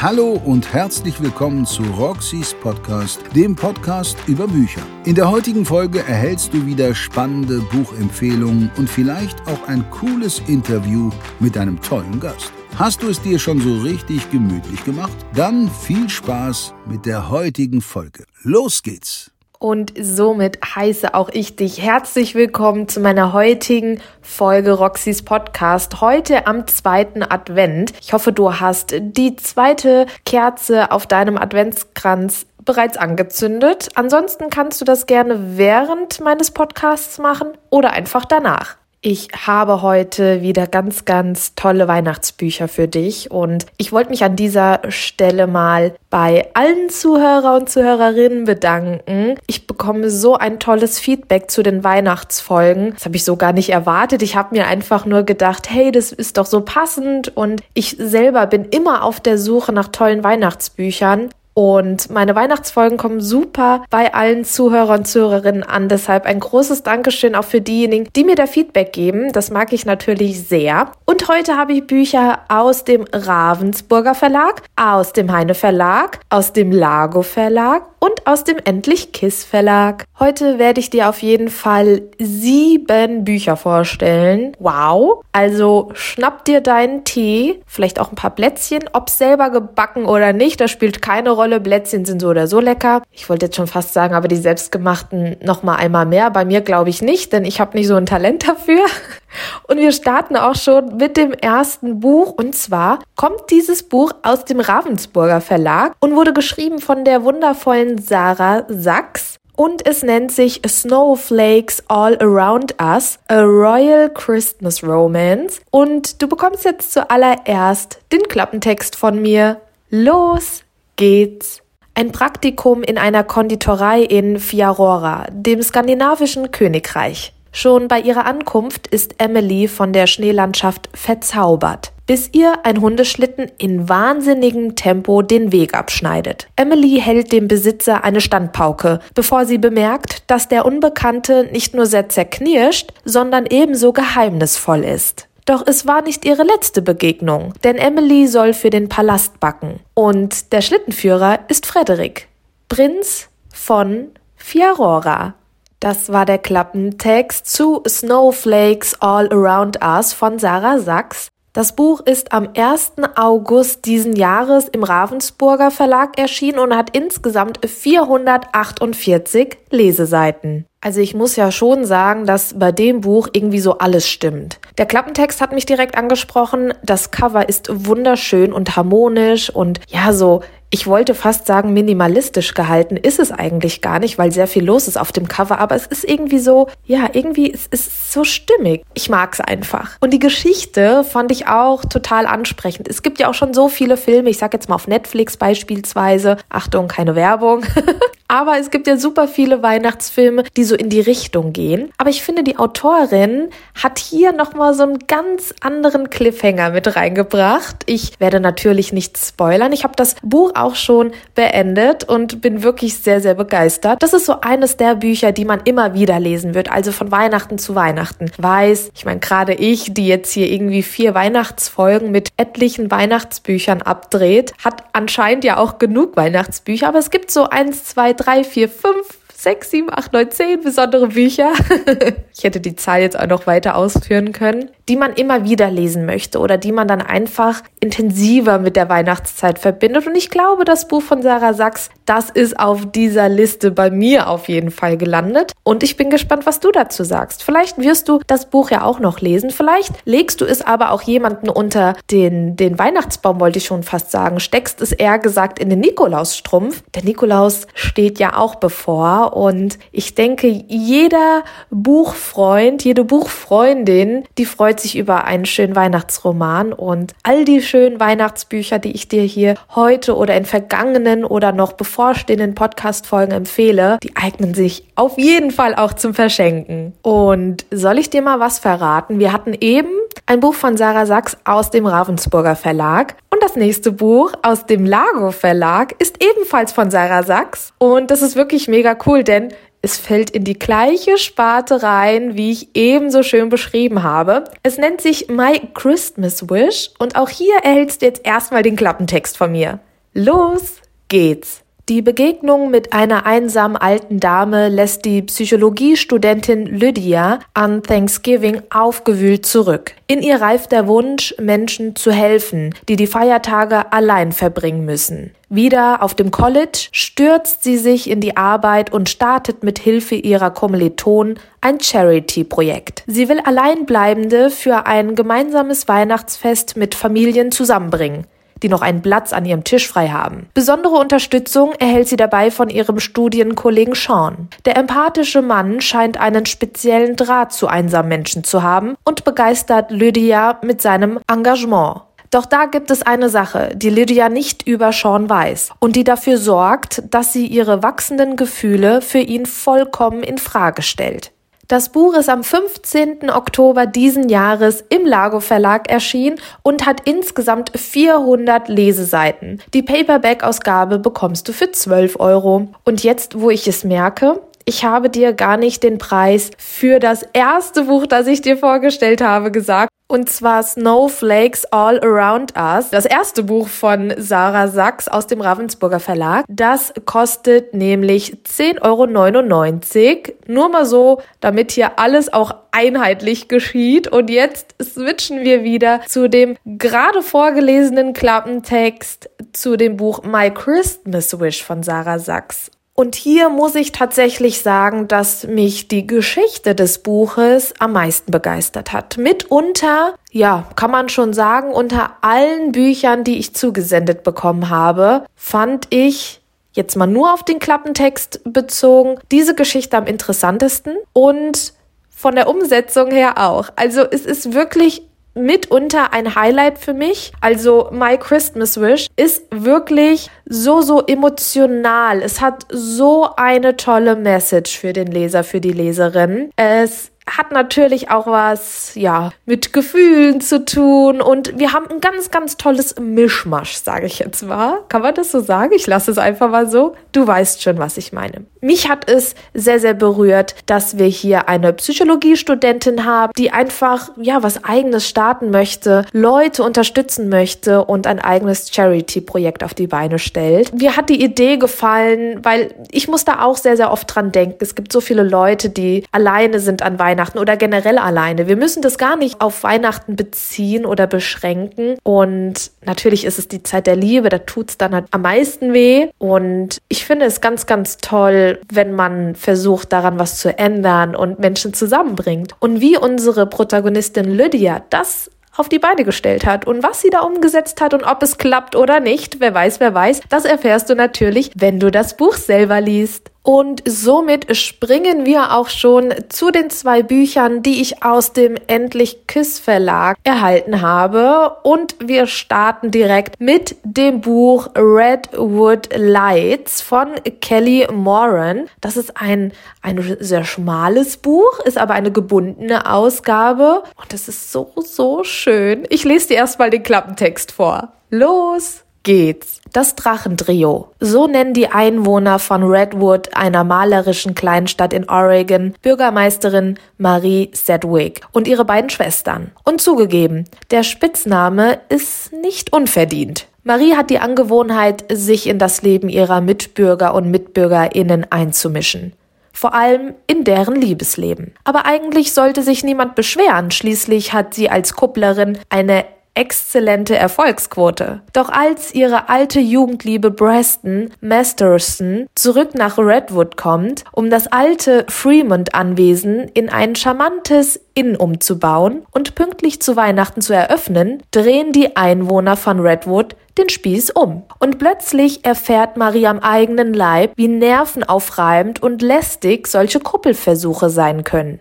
Hallo und herzlich willkommen zu Roxys Podcast, dem Podcast über Bücher. In der heutigen Folge erhältst du wieder spannende Buchempfehlungen und vielleicht auch ein cooles Interview mit einem tollen Gast. Hast du es dir schon so richtig gemütlich gemacht? Dann viel Spaß mit der heutigen Folge. Los geht's! Und somit heiße auch ich dich herzlich willkommen zu meiner heutigen Folge Roxys Podcast. Heute am zweiten Advent. Ich hoffe, du hast die zweite Kerze auf deinem Adventskranz bereits angezündet. Ansonsten kannst du das gerne während meines Podcasts machen oder einfach danach. Ich habe heute wieder ganz, ganz tolle Weihnachtsbücher für dich und ich wollte mich an dieser Stelle mal bei allen Zuhörer und Zuhörerinnen bedanken. Ich bekomme so ein tolles Feedback zu den Weihnachtsfolgen. Das habe ich so gar nicht erwartet. Ich habe mir einfach nur gedacht, hey, das ist doch so passend und ich selber bin immer auf der Suche nach tollen Weihnachtsbüchern und meine Weihnachtsfolgen kommen super bei allen Zuhörern und Zuhörerinnen an. Deshalb ein großes Dankeschön auch für diejenigen, die mir da Feedback geben. Das mag ich natürlich sehr. Und heute habe ich Bücher aus dem Ravensburger Verlag, aus dem Heine Verlag, aus dem Lago Verlag und aus dem Endlich Kiss Verlag. Heute werde ich dir auf jeden Fall sieben Bücher vorstellen. Wow! Also schnapp dir deinen Tee, vielleicht auch ein paar Plätzchen, ob selber gebacken oder nicht, das spielt keine Rolle. Plätzchen sind so oder so lecker. Ich wollte jetzt schon fast sagen, aber die selbstgemachten noch mal einmal mehr. Bei mir glaube ich nicht, denn ich habe nicht so ein Talent dafür. Und wir starten auch schon mit dem ersten Buch. Und zwar kommt dieses Buch aus dem Ravensburger Verlag und wurde geschrieben von der wundervollen Sarah Sachs. Und es nennt sich Snowflakes All Around Us, a Royal Christmas Romance. Und du bekommst jetzt zuallererst den Klappentext von mir. Los geht's! Ein Praktikum in einer Konditorei in Fiarora, dem skandinavischen Königreich. Schon bei ihrer Ankunft ist Emily von der Schneelandschaft verzaubert, bis ihr ein Hundeschlitten in wahnsinnigem Tempo den Weg abschneidet. Emily hält dem Besitzer eine Standpauke, bevor sie bemerkt, dass der Unbekannte nicht nur sehr zerknirscht, sondern ebenso geheimnisvoll ist. Doch es war nicht ihre letzte Begegnung, denn Emily soll für den Palast backen. Und der Schlittenführer ist Frederik, Prinz von Fiarora. Das war der Klappentext zu Snowflakes All Around Us von Sarah Sachs. Das Buch ist am 1. August diesen Jahres im Ravensburger Verlag erschienen und hat insgesamt 448 Leseseiten. Also ich muss ja schon sagen, dass bei dem Buch irgendwie so alles stimmt. Der Klappentext hat mich direkt angesprochen. Das Cover ist wunderschön und harmonisch und ja, so ich wollte fast sagen, minimalistisch gehalten ist es eigentlich gar nicht, weil sehr viel los ist auf dem Cover, aber es ist irgendwie so, ja, irgendwie es ist so stimmig. Ich mag es einfach. Und die Geschichte fand ich auch total ansprechend. Es gibt ja auch schon so viele Filme, ich sag jetzt mal auf Netflix beispielsweise, Achtung, keine Werbung. aber es gibt ja super viele Weihnachtsfilme, die so in die Richtung gehen. Aber ich finde, die Autorin hat hier nochmal so einen ganz anderen Cliffhanger mit reingebracht. Ich werde natürlich nicht spoilern. Ich habe das Buch auch schon beendet und bin wirklich sehr, sehr begeistert. Das ist so eines der Bücher, die man immer wieder lesen wird, also von Weihnachten zu Weihnachten. Weiß, ich meine, gerade ich, die jetzt hier irgendwie vier Weihnachtsfolgen mit etlichen Weihnachtsbüchern abdreht, hat anscheinend ja auch genug Weihnachtsbücher, aber es gibt so eins, zwei, drei, vier, fünf sechs, sieben, acht, neun, zehn besondere Bücher. ich hätte die Zahl jetzt auch noch weiter ausführen können, die man immer wieder lesen möchte oder die man dann einfach intensiver mit der Weihnachtszeit verbindet. Und ich glaube, das Buch von Sarah Sachs, das ist auf dieser Liste bei mir auf jeden Fall gelandet. Und ich bin gespannt, was du dazu sagst. Vielleicht wirst du das Buch ja auch noch lesen. Vielleicht legst du es aber auch jemanden unter den, den Weihnachtsbaum, wollte ich schon fast sagen. Steckst es eher gesagt in den Nikolausstrumpf. Der Nikolaus steht ja auch bevor und ich denke, jeder Buchfreund, jede Buchfreundin, die freut sich über einen schönen Weihnachtsroman und all die schönen Weihnachtsbücher, die ich dir hier heute oder in vergangenen oder noch bevorstehenden Podcast-Folgen empfehle, die eignen sich auf jeden Fall auch zum Verschenken. Und soll ich dir mal was verraten? Wir hatten eben ein Buch von Sarah Sachs aus dem Ravensburger Verlag und das nächste Buch aus dem Lago Verlag ist ebenfalls von Sarah Sachs und das ist wirklich mega cool denn es fällt in die gleiche Sparte rein, wie ich ebenso schön beschrieben habe. Es nennt sich My Christmas Wish und auch hier erhältst du jetzt erstmal den Klappentext von mir. Los geht's! Die Begegnung mit einer einsamen alten Dame lässt die Psychologiestudentin Lydia an Thanksgiving aufgewühlt zurück. In ihr reift der Wunsch, Menschen zu helfen, die die Feiertage allein verbringen müssen. Wieder auf dem College stürzt sie sich in die Arbeit und startet mit Hilfe ihrer Kommilitonen ein Charity-Projekt. Sie will Alleinbleibende für ein gemeinsames Weihnachtsfest mit Familien zusammenbringen die noch einen Platz an ihrem Tisch frei haben. Besondere Unterstützung erhält sie dabei von ihrem Studienkollegen Sean. Der empathische Mann scheint einen speziellen Draht zu einsamen Menschen zu haben und begeistert Lydia mit seinem Engagement. Doch da gibt es eine Sache, die Lydia nicht über Sean weiß und die dafür sorgt, dass sie ihre wachsenden Gefühle für ihn vollkommen in Frage stellt. Das Buch ist am 15. Oktober diesen Jahres im Lago Verlag erschienen und hat insgesamt 400 Leseseiten. Die Paperback-Ausgabe bekommst du für 12 Euro. Und jetzt, wo ich es merke, ich habe dir gar nicht den Preis für das erste Buch, das ich dir vorgestellt habe, gesagt. Und zwar Snowflakes All Around Us, das erste Buch von Sarah Sachs aus dem Ravensburger Verlag. Das kostet nämlich 10,99 Euro. Nur mal so, damit hier alles auch einheitlich geschieht. Und jetzt switchen wir wieder zu dem gerade vorgelesenen Klappentext zu dem Buch My Christmas Wish von Sarah Sachs. Und hier muss ich tatsächlich sagen, dass mich die Geschichte des Buches am meisten begeistert hat. Mitunter, ja, kann man schon sagen, unter allen Büchern, die ich zugesendet bekommen habe, fand ich jetzt mal nur auf den Klappentext bezogen, diese Geschichte am interessantesten und von der Umsetzung her auch. Also es ist wirklich mitunter ein Highlight für mich. Also My Christmas Wish ist wirklich so, so emotional. Es hat so eine tolle Message für den Leser, für die Leserin. Es hat natürlich auch was, ja, mit Gefühlen zu tun und wir haben ein ganz, ganz tolles Mischmasch, sage ich jetzt mal. Kann man das so sagen? Ich lasse es einfach mal so. Du weißt schon, was ich meine. Mich hat es sehr, sehr berührt, dass wir hier eine Psychologiestudentin haben, die einfach, ja, was eigenes starten möchte, Leute unterstützen möchte und ein eigenes Charity-Projekt auf die Beine stellt. Mir hat die Idee gefallen, weil ich muss da auch sehr, sehr oft dran denken. Es gibt so viele Leute, die alleine sind an Weihnachten Weihnachten oder generell alleine. Wir müssen das gar nicht auf Weihnachten beziehen oder beschränken. Und natürlich ist es die Zeit der Liebe, da tut es dann halt am meisten weh. Und ich finde es ganz, ganz toll, wenn man versucht, daran was zu ändern und Menschen zusammenbringt. Und wie unsere Protagonistin Lydia das auf die Beine gestellt hat und was sie da umgesetzt hat und ob es klappt oder nicht, wer weiß, wer weiß, das erfährst du natürlich, wenn du das Buch selber liest. Und somit springen wir auch schon zu den zwei Büchern, die ich aus dem Endlich Kiss Verlag erhalten habe. Und wir starten direkt mit dem Buch Redwood Lights von Kelly Moran. Das ist ein, ein sehr schmales Buch, ist aber eine gebundene Ausgabe. Und es ist so, so schön. Ich lese dir erstmal den Klappentext vor. Los! Geht's. Das Drachentrio. So nennen die Einwohner von Redwood, einer malerischen Kleinstadt in Oregon, Bürgermeisterin Marie Sedgwick und ihre beiden Schwestern. Und zugegeben, der Spitzname ist nicht unverdient. Marie hat die Angewohnheit, sich in das Leben ihrer Mitbürger und Mitbürgerinnen einzumischen vor allem in deren Liebesleben. Aber eigentlich sollte sich niemand beschweren, schließlich hat sie als Kupplerin eine exzellente Erfolgsquote. Doch als ihre alte Jugendliebe Preston Masterson zurück nach Redwood kommt, um das alte Fremont-Anwesen in ein charmantes Inn umzubauen und pünktlich zu Weihnachten zu eröffnen, drehen die Einwohner von Redwood den Spieß um. Und plötzlich erfährt Marie am eigenen Leib, wie nervenaufreibend und lästig solche Kuppelversuche sein können.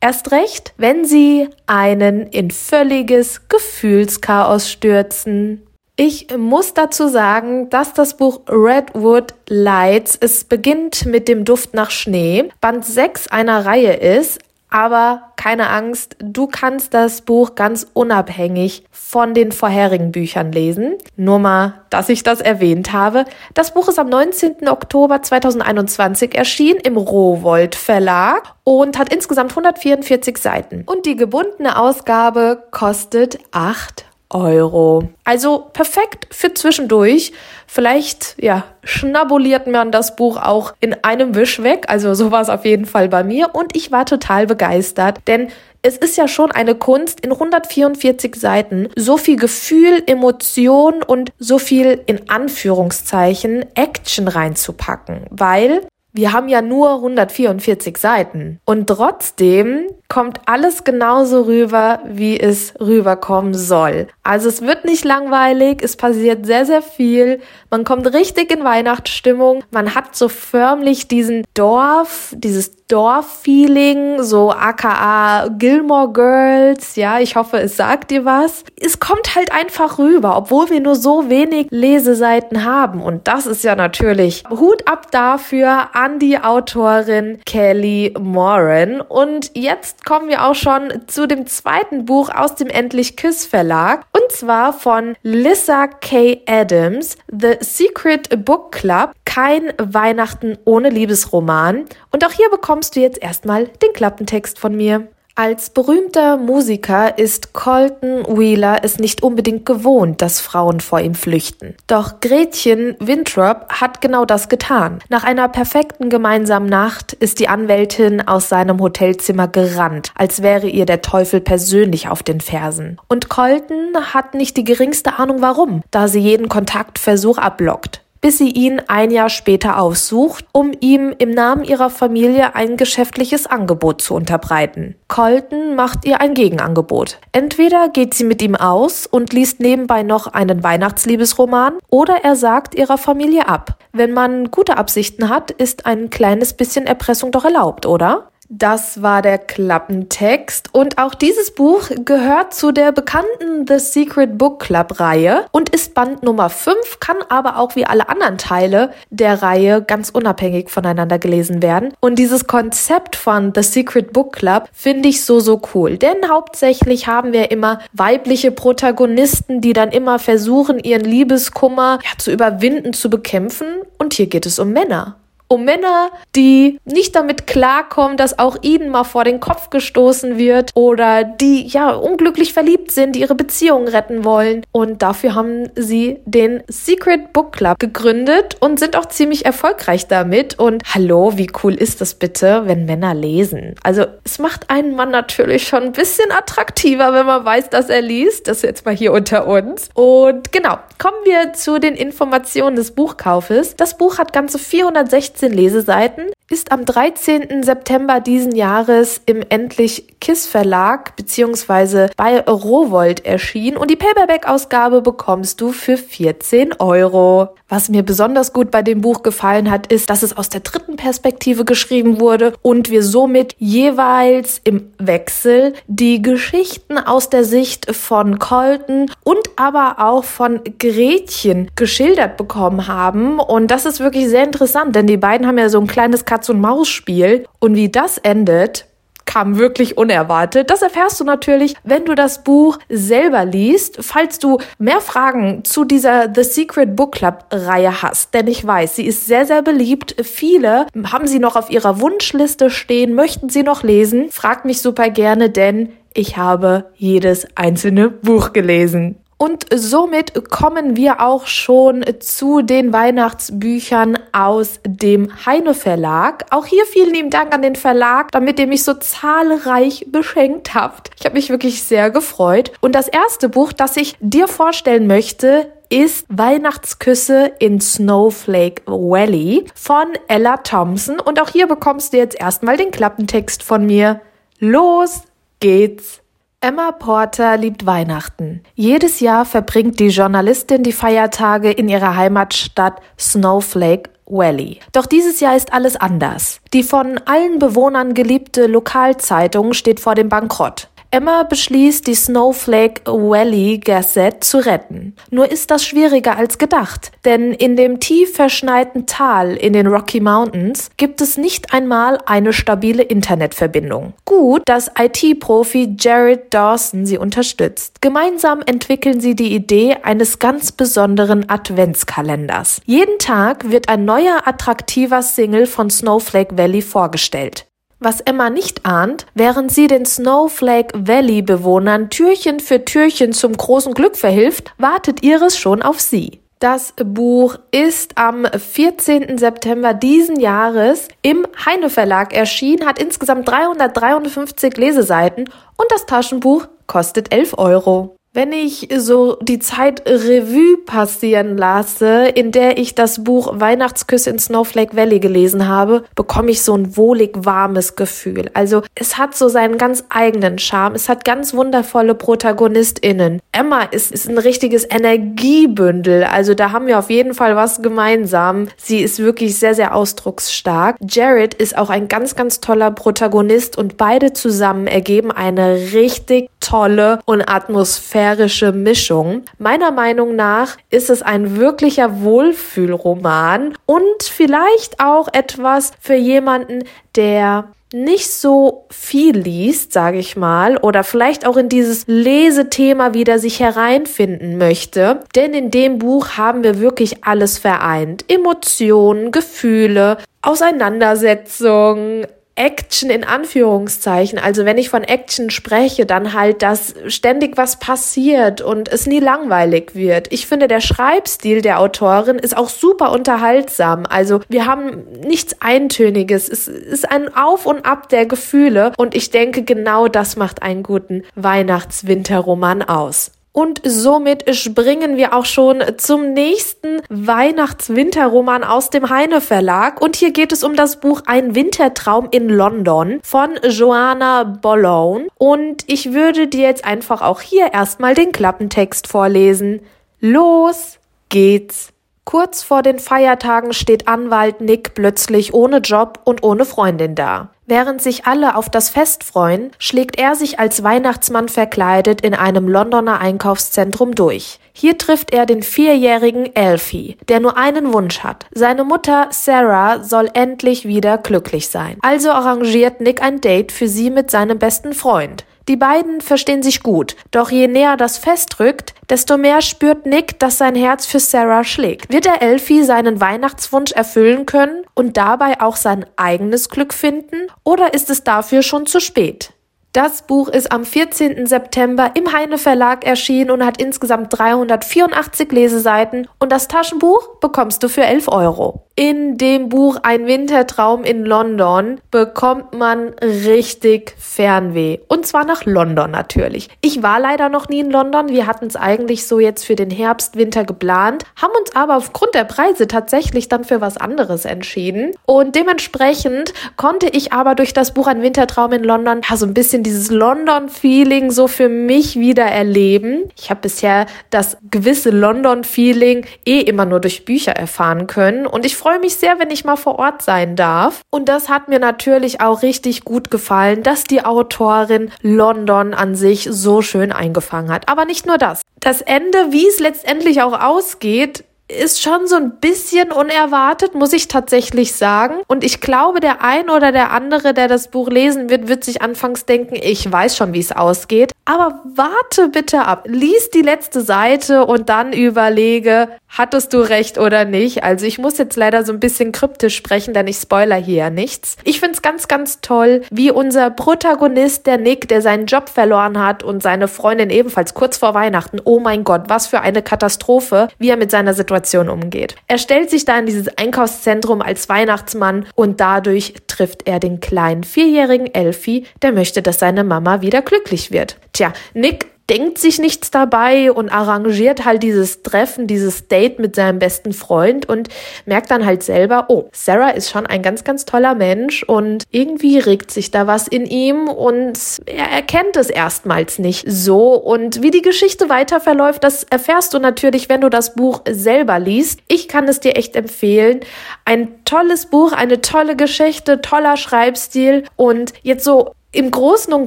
Erst recht, wenn sie einen in völliges Gefühlschaos stürzen. Ich muss dazu sagen, dass das Buch Redwood Lights, es beginnt mit dem Duft nach Schnee, Band 6 einer Reihe ist, aber keine Angst, du kannst das Buch ganz unabhängig von den vorherigen Büchern lesen. Nur mal, dass ich das erwähnt habe. Das Buch ist am 19. Oktober 2021 erschienen im Rowold Verlag und hat insgesamt 144 Seiten. Und die gebundene Ausgabe kostet 8 Euro. Also perfekt für zwischendurch. Vielleicht, ja, schnabuliert man das Buch auch in einem Wisch weg. Also so war es auf jeden Fall bei mir und ich war total begeistert, denn es ist ja schon eine Kunst, in 144 Seiten so viel Gefühl, Emotion und so viel in Anführungszeichen Action reinzupacken, weil wir haben ja nur 144 Seiten und trotzdem kommt alles genauso rüber, wie es rüberkommen soll. Also es wird nicht langweilig, es passiert sehr, sehr viel. Man kommt richtig in Weihnachtsstimmung. Man hat so förmlich diesen Dorf, dieses Dorf-Feeling, so aka Gilmore Girls. Ja, ich hoffe, es sagt dir was. Es kommt halt einfach rüber, obwohl wir nur so wenig Leseseiten haben. Und das ist ja natürlich Hut ab dafür an die Autorin Kelly Moran. Und jetzt kommen wir auch schon zu dem zweiten Buch aus dem Endlich Kiss Verlag und zwar von Lissa K. Adams, The Secret Book Club, kein Weihnachten ohne Liebesroman. Und auch hier bekommst du jetzt erstmal den Klappentext von mir. Als berühmter Musiker ist Colton Wheeler es nicht unbedingt gewohnt, dass Frauen vor ihm flüchten. Doch Gretchen Winthrop hat genau das getan. Nach einer perfekten gemeinsamen Nacht ist die Anwältin aus seinem Hotelzimmer gerannt, als wäre ihr der Teufel persönlich auf den Fersen. Und Colton hat nicht die geringste Ahnung warum, da sie jeden Kontaktversuch ablockt bis sie ihn ein Jahr später aufsucht, um ihm im Namen ihrer Familie ein geschäftliches Angebot zu unterbreiten. Colton macht ihr ein Gegenangebot. Entweder geht sie mit ihm aus und liest nebenbei noch einen Weihnachtsliebesroman, oder er sagt ihrer Familie ab. Wenn man gute Absichten hat, ist ein kleines bisschen Erpressung doch erlaubt, oder? Das war der Klappentext. Und auch dieses Buch gehört zu der bekannten The Secret Book Club Reihe und ist Band Nummer 5, kann aber auch wie alle anderen Teile der Reihe ganz unabhängig voneinander gelesen werden. Und dieses Konzept von The Secret Book Club finde ich so, so cool, denn hauptsächlich haben wir immer weibliche Protagonisten, die dann immer versuchen, ihren Liebeskummer ja, zu überwinden, zu bekämpfen. Und hier geht es um Männer um Männer, die nicht damit klarkommen, dass auch ihnen mal vor den Kopf gestoßen wird oder die ja unglücklich verliebt sind, die ihre Beziehungen retten wollen. Und dafür haben sie den Secret Book Club gegründet und sind auch ziemlich erfolgreich damit. Und hallo, wie cool ist das bitte, wenn Männer lesen? Also es macht einen Mann natürlich schon ein bisschen attraktiver, wenn man weiß, dass er liest. Das jetzt mal hier unter uns. Und genau, kommen wir zu den Informationen des Buchkaufes. Das Buch hat ganze 460 15 Leseseiten, ist am 13. September diesen Jahres im Endlich Kiss Verlag bzw. bei Rowold erschienen und die Paperback-Ausgabe bekommst du für 14 Euro. Was mir besonders gut bei dem Buch gefallen hat, ist, dass es aus der dritten Perspektive geschrieben wurde und wir somit jeweils im Wechsel die Geschichten aus der Sicht von Colton und aber auch von Gretchen geschildert bekommen haben. Und das ist wirklich sehr interessant, denn die beiden haben ja so ein kleines Katz-und-Maus-Spiel. Und wie das endet, kam wirklich unerwartet. Das erfährst du natürlich, wenn du das Buch selber liest. Falls du mehr Fragen zu dieser The Secret Book Club Reihe hast, denn ich weiß, sie ist sehr, sehr beliebt. Viele haben sie noch auf ihrer Wunschliste stehen, möchten sie noch lesen. Frag mich super gerne, denn ich habe jedes einzelne Buch gelesen. Und somit kommen wir auch schon zu den Weihnachtsbüchern aus dem Heine Verlag. Auch hier vielen lieben Dank an den Verlag, damit ihr mich so zahlreich beschenkt habt. Ich habe mich wirklich sehr gefreut. Und das erste Buch, das ich dir vorstellen möchte, ist Weihnachtsküsse in Snowflake Valley von Ella Thompson. Und auch hier bekommst du jetzt erstmal den Klappentext von mir. Los geht's! Emma Porter liebt Weihnachten. Jedes Jahr verbringt die Journalistin die Feiertage in ihrer Heimatstadt Snowflake Valley. Doch dieses Jahr ist alles anders. Die von allen Bewohnern geliebte Lokalzeitung steht vor dem Bankrott. Emma beschließt, die Snowflake Valley Gazette zu retten. Nur ist das schwieriger als gedacht, denn in dem tief verschneiten Tal in den Rocky Mountains gibt es nicht einmal eine stabile Internetverbindung. Gut, dass IT-Profi Jared Dawson sie unterstützt. Gemeinsam entwickeln sie die Idee eines ganz besonderen Adventskalenders. Jeden Tag wird ein neuer attraktiver Single von Snowflake Valley vorgestellt. Was Emma nicht ahnt, während sie den Snowflake Valley Bewohnern Türchen für Türchen zum großen Glück verhilft, wartet Iris schon auf sie. Das Buch ist am 14. September diesen Jahres im Heine Verlag erschienen, hat insgesamt 353 Leseseiten und das Taschenbuch kostet 11 Euro. Wenn ich so die Zeit Revue passieren lasse, in der ich das Buch Weihnachtsküsse in Snowflake Valley gelesen habe, bekomme ich so ein wohlig warmes Gefühl. Also es hat so seinen ganz eigenen Charme. Es hat ganz wundervolle ProtagonistInnen. Emma ist, ist ein richtiges Energiebündel. Also da haben wir auf jeden Fall was gemeinsam. Sie ist wirklich sehr, sehr ausdrucksstark. Jared ist auch ein ganz, ganz toller Protagonist und beide zusammen ergeben eine richtig tolle und atmosphärische Mischung. Meiner Meinung nach ist es ein wirklicher Wohlfühlroman und vielleicht auch etwas für jemanden, der nicht so viel liest, sage ich mal, oder vielleicht auch in dieses Lesethema wieder sich hereinfinden möchte. Denn in dem Buch haben wir wirklich alles vereint. Emotionen, Gefühle, Auseinandersetzungen, Action in Anführungszeichen. Also wenn ich von Action spreche, dann halt, dass ständig was passiert und es nie langweilig wird. Ich finde, der Schreibstil der Autorin ist auch super unterhaltsam. Also wir haben nichts Eintöniges. Es ist ein Auf und Ab der Gefühle und ich denke, genau das macht einen guten Weihnachts-Winterroman aus. Und somit springen wir auch schon zum nächsten Weihnachts-Winterroman aus dem Heine Verlag. Und hier geht es um das Buch Ein Wintertraum in London von Joanna Bologn. Und ich würde dir jetzt einfach auch hier erstmal den Klappentext vorlesen. Los geht's. Kurz vor den Feiertagen steht Anwalt Nick plötzlich ohne Job und ohne Freundin da. Während sich alle auf das Fest freuen, schlägt er sich als Weihnachtsmann verkleidet in einem Londoner Einkaufszentrum durch. Hier trifft er den vierjährigen Elfie, der nur einen Wunsch hat. Seine Mutter Sarah soll endlich wieder glücklich sein. Also arrangiert Nick ein Date für sie mit seinem besten Freund. Die beiden verstehen sich gut, doch je näher das Fest rückt, desto mehr spürt Nick, dass sein Herz für Sarah schlägt. Wird er Elfie seinen Weihnachtswunsch erfüllen können und dabei auch sein eigenes Glück finden, oder ist es dafür schon zu spät? Das Buch ist am 14. September im Heine Verlag erschienen und hat insgesamt 384 Leseseiten und das Taschenbuch bekommst du für 11 Euro. In dem Buch Ein Wintertraum in London bekommt man richtig Fernweh. Und zwar nach London natürlich. Ich war leider noch nie in London. Wir hatten es eigentlich so jetzt für den Herbst, Winter geplant, haben uns aber aufgrund der Preise tatsächlich dann für was anderes entschieden. Und dementsprechend konnte ich aber durch das Buch Ein Wintertraum in London ja, so ein bisschen dieses London-Feeling so für mich wieder erleben. Ich habe bisher das gewisse London-Feeling eh immer nur durch Bücher erfahren können. Und ich freue mich sehr, wenn ich mal vor Ort sein darf. Und das hat mir natürlich auch richtig gut gefallen, dass die Autorin London an sich so schön eingefangen hat. Aber nicht nur das. Das Ende, wie es letztendlich auch ausgeht, ist schon so ein bisschen unerwartet, muss ich tatsächlich sagen. Und ich glaube, der ein oder der andere, der das Buch lesen wird, wird sich anfangs denken, ich weiß schon, wie es ausgeht. Aber warte bitte ab. Lies die letzte Seite und dann überlege, hattest du recht oder nicht. Also ich muss jetzt leider so ein bisschen kryptisch sprechen, denn ich spoiler hier ja nichts. Ich find's ganz, ganz toll, wie unser Protagonist, der Nick, der seinen Job verloren hat und seine Freundin ebenfalls kurz vor Weihnachten, oh mein Gott, was für eine Katastrophe, wie er mit seiner Situation Situation umgeht. Er stellt sich da in dieses Einkaufszentrum als Weihnachtsmann und dadurch trifft er den kleinen vierjährigen Elfie, der möchte, dass seine Mama wieder glücklich wird. Tja, Nick denkt sich nichts dabei und arrangiert halt dieses Treffen, dieses Date mit seinem besten Freund und merkt dann halt selber, oh, Sarah ist schon ein ganz, ganz toller Mensch und irgendwie regt sich da was in ihm und er erkennt es erstmals nicht so. Und wie die Geschichte weiter verläuft, das erfährst du natürlich, wenn du das Buch selber liest. Ich kann es dir echt empfehlen. Ein tolles Buch, eine tolle Geschichte, toller Schreibstil und jetzt so im Großen und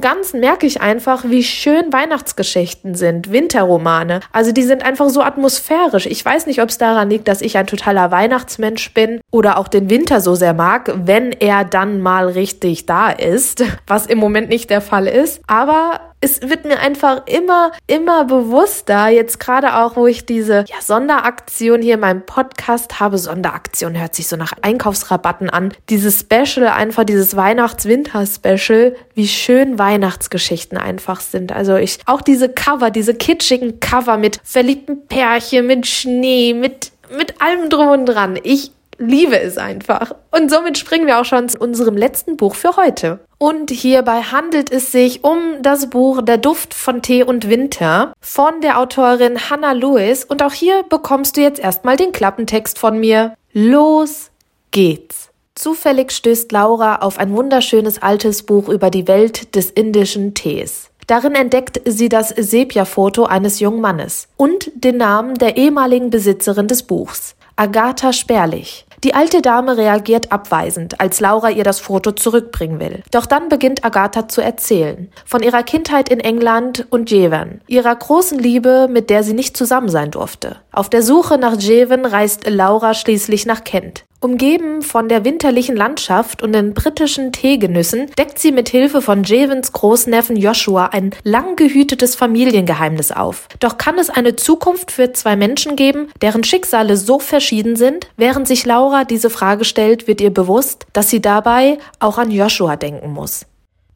Ganzen merke ich einfach, wie schön Weihnachtsgeschichten sind, Winterromane. Also die sind einfach so atmosphärisch. Ich weiß nicht, ob es daran liegt, dass ich ein totaler Weihnachtsmensch bin oder auch den Winter so sehr mag, wenn er dann mal richtig da ist, was im Moment nicht der Fall ist. Aber es wird mir einfach immer, immer bewusster, jetzt gerade auch, wo ich diese ja, Sonderaktion hier in meinem Podcast habe. Sonderaktion hört sich so nach Einkaufsrabatten an. Dieses Special, einfach dieses Weihnachts-Winter-Special, wie schön Weihnachtsgeschichten einfach sind. Also ich, auch diese Cover, diese kitschigen Cover mit verliebten Pärchen, mit Schnee, mit, mit allem drum und dran. Ich liebe es einfach. Und somit springen wir auch schon zu unserem letzten Buch für heute. Und hierbei handelt es sich um das Buch Der Duft von Tee und Winter von der Autorin Hannah Lewis. Und auch hier bekommst du jetzt erstmal den Klappentext von mir. Los geht's. Zufällig stößt Laura auf ein wunderschönes altes Buch über die Welt des indischen Tees. Darin entdeckt sie das Sepia-Foto eines jungen Mannes und den Namen der ehemaligen Besitzerin des Buchs, Agatha Sperlich. Die alte Dame reagiert abweisend, als Laura ihr das Foto zurückbringen will. Doch dann beginnt Agatha zu erzählen. Von ihrer Kindheit in England und Jeven. Ihrer großen Liebe, mit der sie nicht zusammen sein durfte. Auf der Suche nach Jeven reist Laura schließlich nach Kent. Umgeben von der winterlichen Landschaft und den britischen Teegenüssen deckt sie mit Hilfe von Javens Großneffen Joshua ein lang gehütetes Familiengeheimnis auf. Doch kann es eine Zukunft für zwei Menschen geben, deren Schicksale so verschieden sind? Während sich Laura diese Frage stellt, wird ihr bewusst, dass sie dabei auch an Joshua denken muss.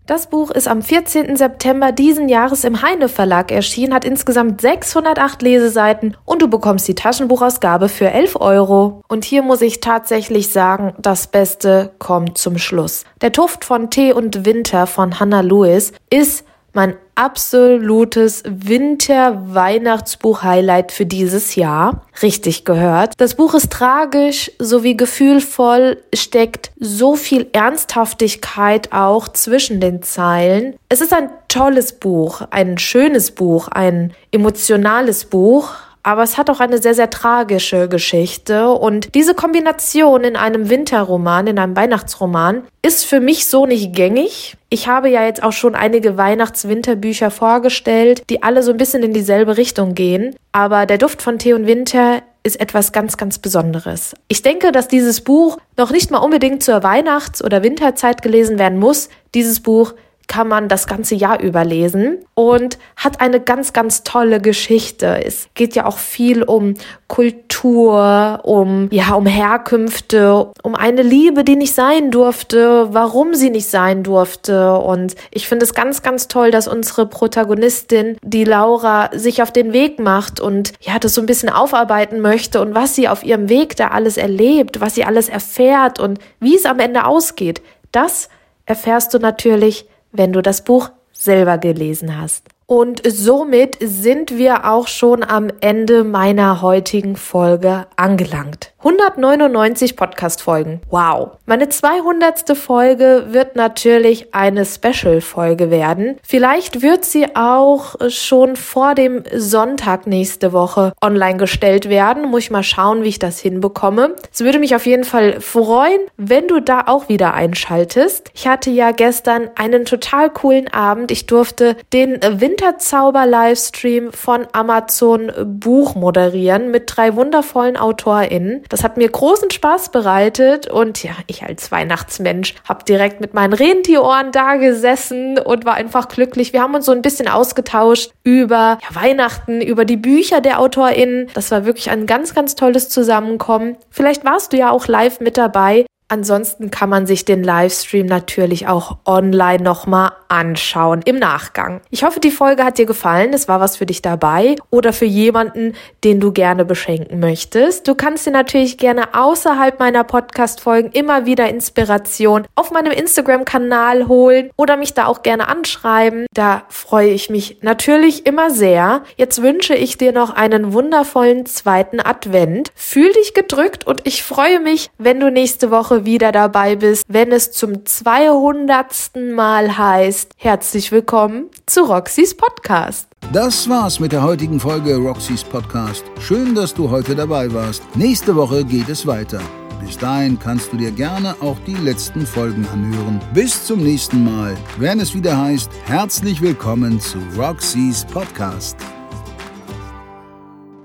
Das Buch ist am 14. September diesen Jahres im Heine Verlag erschienen, hat insgesamt 608 Leseseiten und du bekommst die Taschenbuchausgabe für 11 Euro. Und hier muss ich tatsächlich sagen, das Beste kommt zum Schluss. Der Tuft von Tee und Winter von Hannah Lewis ist mein absolutes Winter-Weihnachtsbuch-Highlight für dieses Jahr. Richtig gehört. Das Buch ist tragisch sowie gefühlvoll, steckt so viel Ernsthaftigkeit auch zwischen den Zeilen. Es ist ein tolles Buch, ein schönes Buch, ein emotionales Buch, aber es hat auch eine sehr, sehr tragische Geschichte. Und diese Kombination in einem Winterroman, in einem Weihnachtsroman, ist für mich so nicht gängig. Ich habe ja jetzt auch schon einige Weihnachts-Winterbücher vorgestellt, die alle so ein bisschen in dieselbe Richtung gehen. Aber der Duft von Tee und Winter ist etwas ganz, ganz Besonderes. Ich denke, dass dieses Buch noch nicht mal unbedingt zur Weihnachts- oder Winterzeit gelesen werden muss. Dieses Buch kann man das ganze Jahr überlesen und hat eine ganz, ganz tolle Geschichte. Es geht ja auch viel um Kultur, um, ja, um Herkünfte, um eine Liebe, die nicht sein durfte, warum sie nicht sein durfte. Und ich finde es ganz, ganz toll, dass unsere Protagonistin, die Laura, sich auf den Weg macht und ja, das so ein bisschen aufarbeiten möchte und was sie auf ihrem Weg da alles erlebt, was sie alles erfährt und wie es am Ende ausgeht. Das erfährst du natürlich wenn du das Buch selber gelesen hast. Und somit sind wir auch schon am Ende meiner heutigen Folge angelangt. 199 Podcast-Folgen. Wow. Meine 200. Folge wird natürlich eine Special-Folge werden. Vielleicht wird sie auch schon vor dem Sonntag nächste Woche online gestellt werden. Muss ich mal schauen, wie ich das hinbekomme. Es würde mich auf jeden Fall freuen, wenn du da auch wieder einschaltest. Ich hatte ja gestern einen total coolen Abend. Ich durfte den Winterzauber-Livestream von Amazon Buch moderieren mit drei wundervollen AutorInnen. Das hat mir großen Spaß bereitet und ja, ich als Weihnachtsmensch habe direkt mit meinen Rentierohren da gesessen und war einfach glücklich. Wir haben uns so ein bisschen ausgetauscht über ja, Weihnachten, über die Bücher der AutorInnen. Das war wirklich ein ganz, ganz tolles Zusammenkommen. Vielleicht warst du ja auch live mit dabei. Ansonsten kann man sich den Livestream natürlich auch online nochmal anschauen im Nachgang. Ich hoffe, die Folge hat dir gefallen. Es war was für dich dabei oder für jemanden, den du gerne beschenken möchtest. Du kannst dir natürlich gerne außerhalb meiner Podcast-Folgen immer wieder Inspiration auf meinem Instagram-Kanal holen oder mich da auch gerne anschreiben. Da freue ich mich natürlich immer sehr. Jetzt wünsche ich dir noch einen wundervollen zweiten Advent. Fühl dich gedrückt und ich freue mich, wenn du nächste Woche Woche wieder dabei bist, wenn es zum 200. Mal heißt, herzlich willkommen zu Roxys Podcast. Das war's mit der heutigen Folge Roxys Podcast. Schön, dass du heute dabei warst. Nächste Woche geht es weiter. Bis dahin kannst du dir gerne auch die letzten Folgen anhören. Bis zum nächsten Mal, wenn es wieder heißt, herzlich willkommen zu Roxys Podcast.